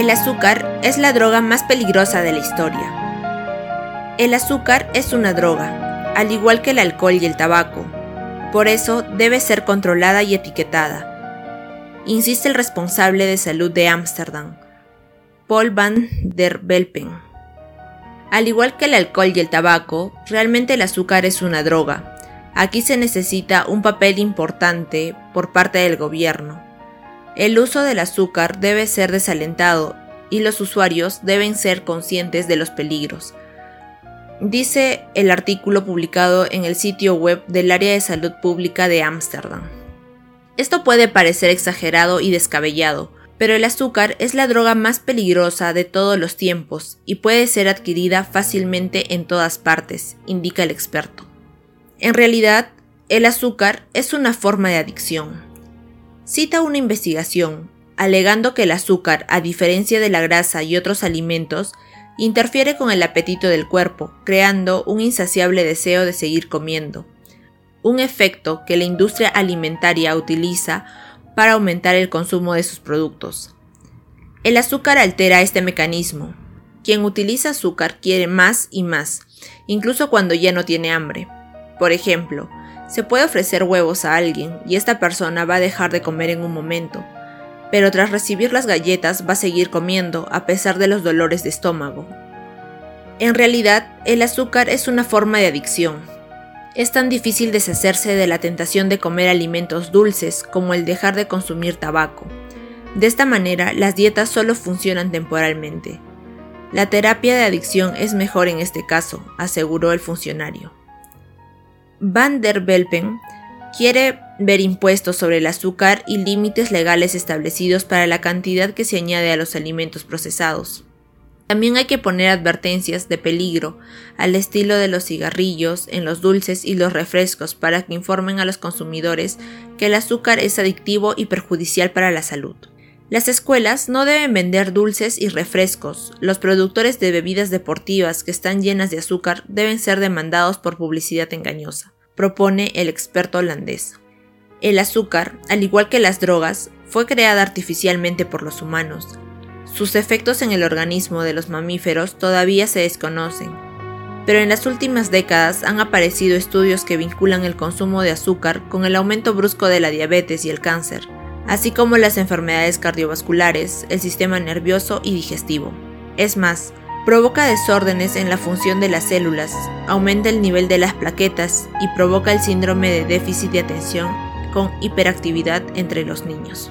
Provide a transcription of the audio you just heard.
El azúcar es la droga más peligrosa de la historia. El azúcar es una droga, al igual que el alcohol y el tabaco. Por eso debe ser controlada y etiquetada. Insiste el responsable de salud de Ámsterdam, Paul van der Belpen. Al igual que el alcohol y el tabaco, realmente el azúcar es una droga. Aquí se necesita un papel importante por parte del gobierno el uso del azúcar debe ser desalentado y los usuarios deben ser conscientes de los peligros. Dice el artículo publicado en el sitio web del Área de Salud Pública de Ámsterdam. Esto puede parecer exagerado y descabellado, pero el azúcar es la droga más peligrosa de todos los tiempos y puede ser adquirida fácilmente en todas partes, indica el experto. En realidad, el azúcar es una forma de adicción cita una investigación alegando que el azúcar, a diferencia de la grasa y otros alimentos, interfiere con el apetito del cuerpo, creando un insaciable deseo de seguir comiendo, un efecto que la industria alimentaria utiliza para aumentar el consumo de sus productos. El azúcar altera este mecanismo. Quien utiliza azúcar quiere más y más, incluso cuando ya no tiene hambre. Por ejemplo, se puede ofrecer huevos a alguien y esta persona va a dejar de comer en un momento, pero tras recibir las galletas va a seguir comiendo a pesar de los dolores de estómago. En realidad, el azúcar es una forma de adicción. Es tan difícil deshacerse de la tentación de comer alimentos dulces como el dejar de consumir tabaco. De esta manera, las dietas solo funcionan temporalmente. La terapia de adicción es mejor en este caso, aseguró el funcionario. Van der Belpen quiere ver impuestos sobre el azúcar y límites legales establecidos para la cantidad que se añade a los alimentos procesados. También hay que poner advertencias de peligro, al estilo de los cigarrillos, en los dulces y los refrescos, para que informen a los consumidores que el azúcar es adictivo y perjudicial para la salud. Las escuelas no deben vender dulces y refrescos. Los productores de bebidas deportivas que están llenas de azúcar deben ser demandados por publicidad engañosa propone el experto holandés. El azúcar, al igual que las drogas, fue creada artificialmente por los humanos. Sus efectos en el organismo de los mamíferos todavía se desconocen, pero en las últimas décadas han aparecido estudios que vinculan el consumo de azúcar con el aumento brusco de la diabetes y el cáncer, así como las enfermedades cardiovasculares, el sistema nervioso y digestivo. Es más, Provoca desórdenes en la función de las células, aumenta el nivel de las plaquetas y provoca el síndrome de déficit de atención con hiperactividad entre los niños.